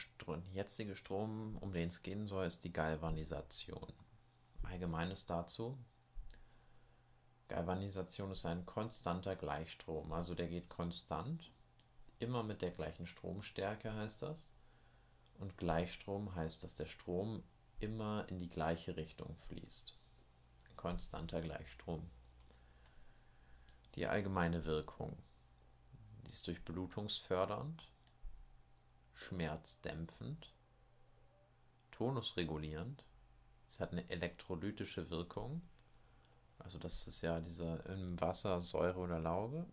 Stro jetzige Strom, um den es gehen soll, ist die Galvanisation. Allgemeines dazu. Galvanisation ist ein konstanter Gleichstrom, also der geht konstant, immer mit der gleichen Stromstärke heißt das. Und Gleichstrom heißt, dass der Strom immer in die gleiche Richtung fließt. Konstanter Gleichstrom. Die allgemeine Wirkung. Die ist durchblutungsfördernd, schmerzdämpfend, tonusregulierend. Es hat eine elektrolytische Wirkung. Also das ist ja dieser im Wasser Säure oder Lauge.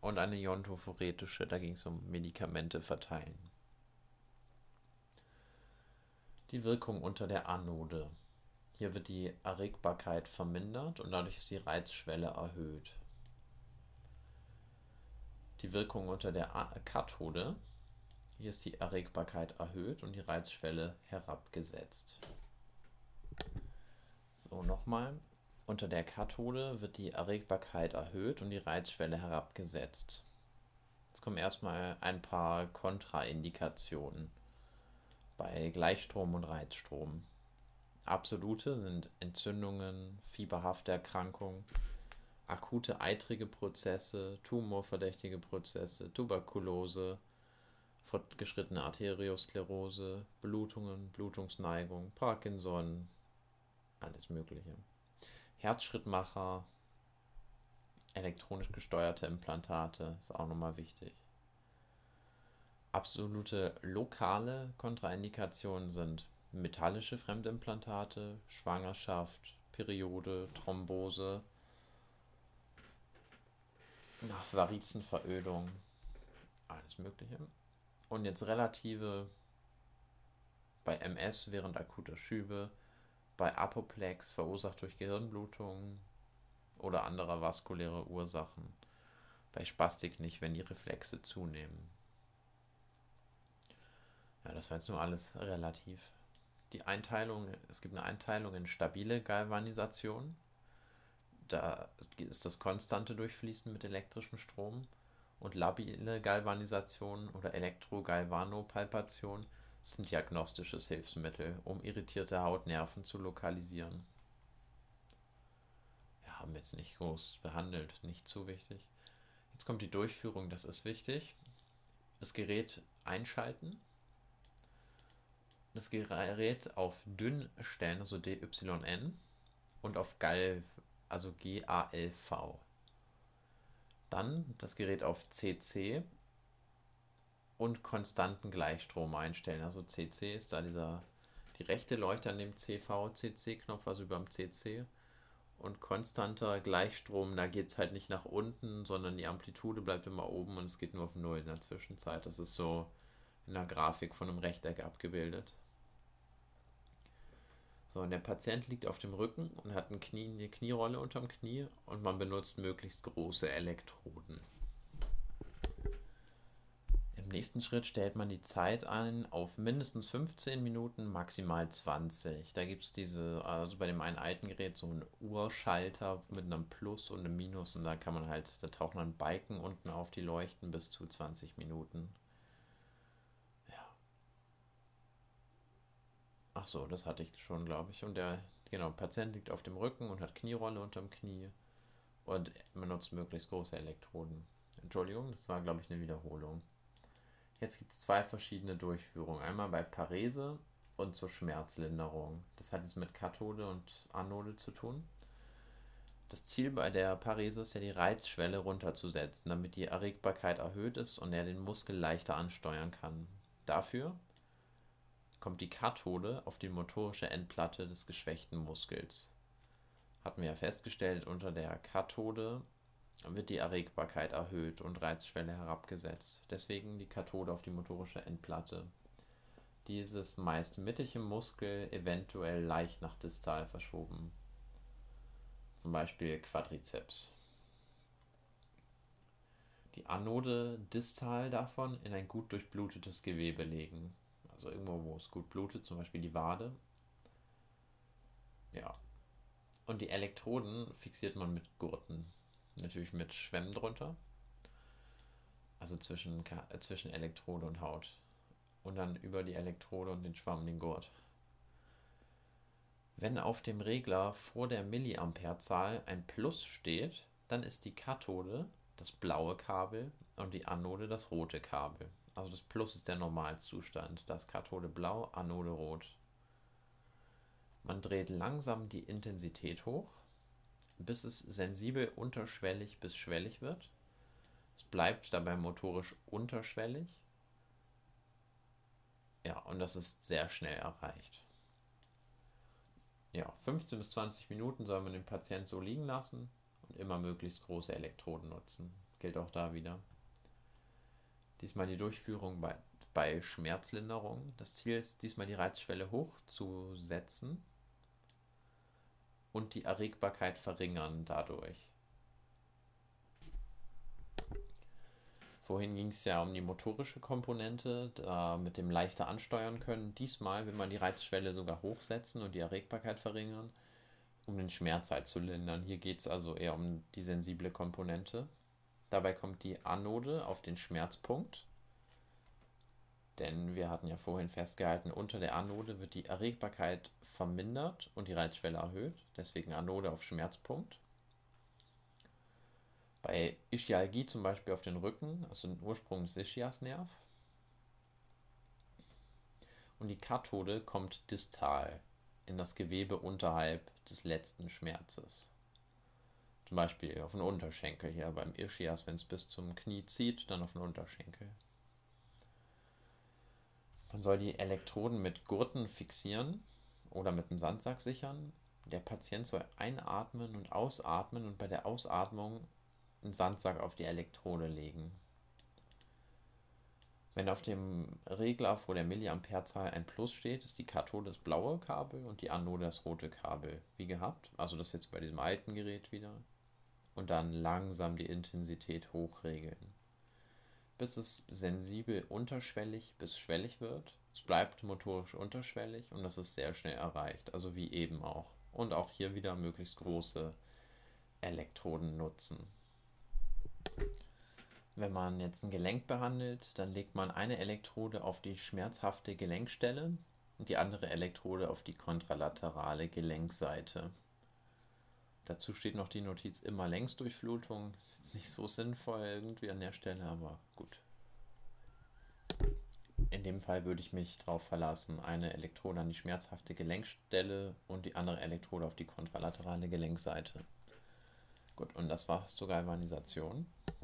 Und eine iontophoretische, da ging es um Medikamente verteilen. Die Wirkung unter der Anode. Hier wird die Erregbarkeit vermindert und dadurch ist die Reizschwelle erhöht. Die Wirkung unter der Kathode. Hier ist die Erregbarkeit erhöht und die Reizschwelle herabgesetzt. So, nochmal. Unter der Kathode wird die Erregbarkeit erhöht und die Reizschwelle herabgesetzt. Jetzt kommen erstmal ein paar Kontraindikationen bei Gleichstrom und Reizstrom. Absolute sind Entzündungen, fieberhafte Erkrankungen, akute eitrige Prozesse, tumorverdächtige Prozesse, Tuberkulose, fortgeschrittene Arteriosklerose, Blutungen, Blutungsneigung, Parkinson, alles Mögliche. Herzschrittmacher, elektronisch gesteuerte Implantate, ist auch nochmal wichtig. Absolute lokale Kontraindikationen sind metallische Fremdimplantate, Schwangerschaft, Periode, Thrombose, nach Varizenverödung, alles Mögliche. Und jetzt relative bei MS während akuter Schübe, bei Apoplex verursacht durch Gehirnblutung oder anderer vaskuläre Ursachen, bei Spastik nicht, wenn die Reflexe zunehmen. Ja, das war jetzt nur alles relativ. Die Einteilung, es gibt eine Einteilung in stabile Galvanisation da ist das konstante Durchfließen mit elektrischem Strom und labile Galvanisation oder Elektrogalvanopalpation sind diagnostisches Hilfsmittel, um irritierte Hautnerven zu lokalisieren. Wir haben jetzt nicht groß behandelt, nicht zu wichtig. Jetzt kommt die Durchführung, das ist wichtig. Das Gerät einschalten. Das Gerät auf dünn stellen, also DYN, und auf Gal also GALV. Dann das Gerät auf CC und konstanten Gleichstrom einstellen. Also CC ist da dieser, die rechte Leuchte an dem CV-CC-Knopf, also über dem CC. Und konstanter Gleichstrom, da geht es halt nicht nach unten, sondern die Amplitude bleibt immer oben und es geht nur auf Null in der Zwischenzeit. Das ist so in der Grafik von einem Rechteck abgebildet. So, und der Patient liegt auf dem Rücken und hat ein Knie, eine Knierolle unterm Knie und man benutzt möglichst große Elektroden. Im nächsten Schritt stellt man die Zeit ein auf mindestens 15 Minuten, maximal 20. Da gibt es diese, also bei dem einen alten Gerät so einen Uhrschalter mit einem Plus und einem Minus und da kann man halt, da tauchen dann Balken unten auf, die leuchten bis zu 20 Minuten. Ach so, das hatte ich schon, glaube ich. Und der, genau, Patient liegt auf dem Rücken und hat Knierolle unterm Knie und benutzt möglichst große Elektroden. Entschuldigung, das war, glaube ich, eine Wiederholung. Jetzt gibt es zwei verschiedene Durchführungen. Einmal bei Parese und zur Schmerzlinderung. Das hat jetzt mit Kathode und Anode zu tun. Das Ziel bei der Parese ist ja die Reizschwelle runterzusetzen, damit die Erregbarkeit erhöht ist und er den Muskel leichter ansteuern kann. Dafür kommt die Kathode auf die motorische Endplatte des geschwächten Muskels. Hatten wir ja festgestellt, unter der Kathode wird die Erregbarkeit erhöht und Reizschwelle herabgesetzt. Deswegen die Kathode auf die motorische Endplatte. Dieses meist mittig im Muskel, eventuell leicht nach distal verschoben. Zum Beispiel Quadrizeps. Die Anode distal davon in ein gut durchblutetes Gewebe legen also irgendwo, wo es gut blutet, zum Beispiel die Wade. Ja. Und die Elektroden fixiert man mit Gurten. Natürlich mit Schwämmen drunter. Also zwischen, äh, zwischen Elektrode und Haut. und dann über die Elektrode und den Schwamm den Gurt. Wenn auf dem Regler vor der Milliamperezahl ein Plus steht, dann ist die Kathode das blaue Kabel und die Anode das rote Kabel. Also das Plus ist der Normalzustand. Das Kathode blau, Anode rot. Man dreht langsam die Intensität hoch, bis es sensibel unterschwellig bis schwellig wird. Es bleibt dabei motorisch unterschwellig. Ja, und das ist sehr schnell erreicht. Ja, 15 bis 20 Minuten soll man den Patient so liegen lassen immer möglichst große Elektroden nutzen. Gilt auch da wieder. Diesmal die Durchführung bei, bei Schmerzlinderung. Das Ziel ist diesmal die Reizschwelle hochzusetzen und die Erregbarkeit verringern dadurch. Vorhin ging es ja um die motorische Komponente, da mit dem leichter ansteuern können. Diesmal will man die Reizschwelle sogar hochsetzen und die Erregbarkeit verringern, um den Schmerz halt zu lindern. Hier geht es also eher um die sensible Komponente. Dabei kommt die Anode auf den Schmerzpunkt. Denn wir hatten ja vorhin festgehalten, unter der Anode wird die Erregbarkeit vermindert und die Reizschwelle erhöht. Deswegen Anode auf Schmerzpunkt. Bei Ischialgie zum Beispiel auf den Rücken, also den Ursprung des Ischiasnerv. Und die Kathode kommt distal in das Gewebe unterhalb des letzten Schmerzes. Zum Beispiel auf den Unterschenkel hier beim Ischias, wenn es bis zum Knie zieht, dann auf den Unterschenkel. Man soll die Elektroden mit Gurten fixieren oder mit einem Sandsack sichern. Der Patient soll einatmen und ausatmen und bei der Ausatmung einen Sandsack auf die Elektrode legen. Wenn auf dem Regler vor der Milliamperezahl ein Plus steht, ist die Kathode das blaue Kabel und die Anode das rote Kabel, wie gehabt. Also das jetzt bei diesem alten Gerät wieder und dann langsam die Intensität hochregeln. Bis es sensibel unterschwellig bis schwellig wird. Es bleibt motorisch unterschwellig und das ist sehr schnell erreicht, also wie eben auch. Und auch hier wieder möglichst große Elektroden nutzen. Wenn man jetzt ein Gelenk behandelt, dann legt man eine Elektrode auf die schmerzhafte Gelenkstelle und die andere Elektrode auf die kontralaterale Gelenkseite. Dazu steht noch die Notiz immer Längsdurchflutung. Ist jetzt nicht so sinnvoll irgendwie an der Stelle, aber gut. In dem Fall würde ich mich darauf verlassen, eine Elektrode an die schmerzhafte Gelenkstelle und die andere Elektrode auf die kontralaterale Gelenkseite. Gut, und das war es zur Galvanisation.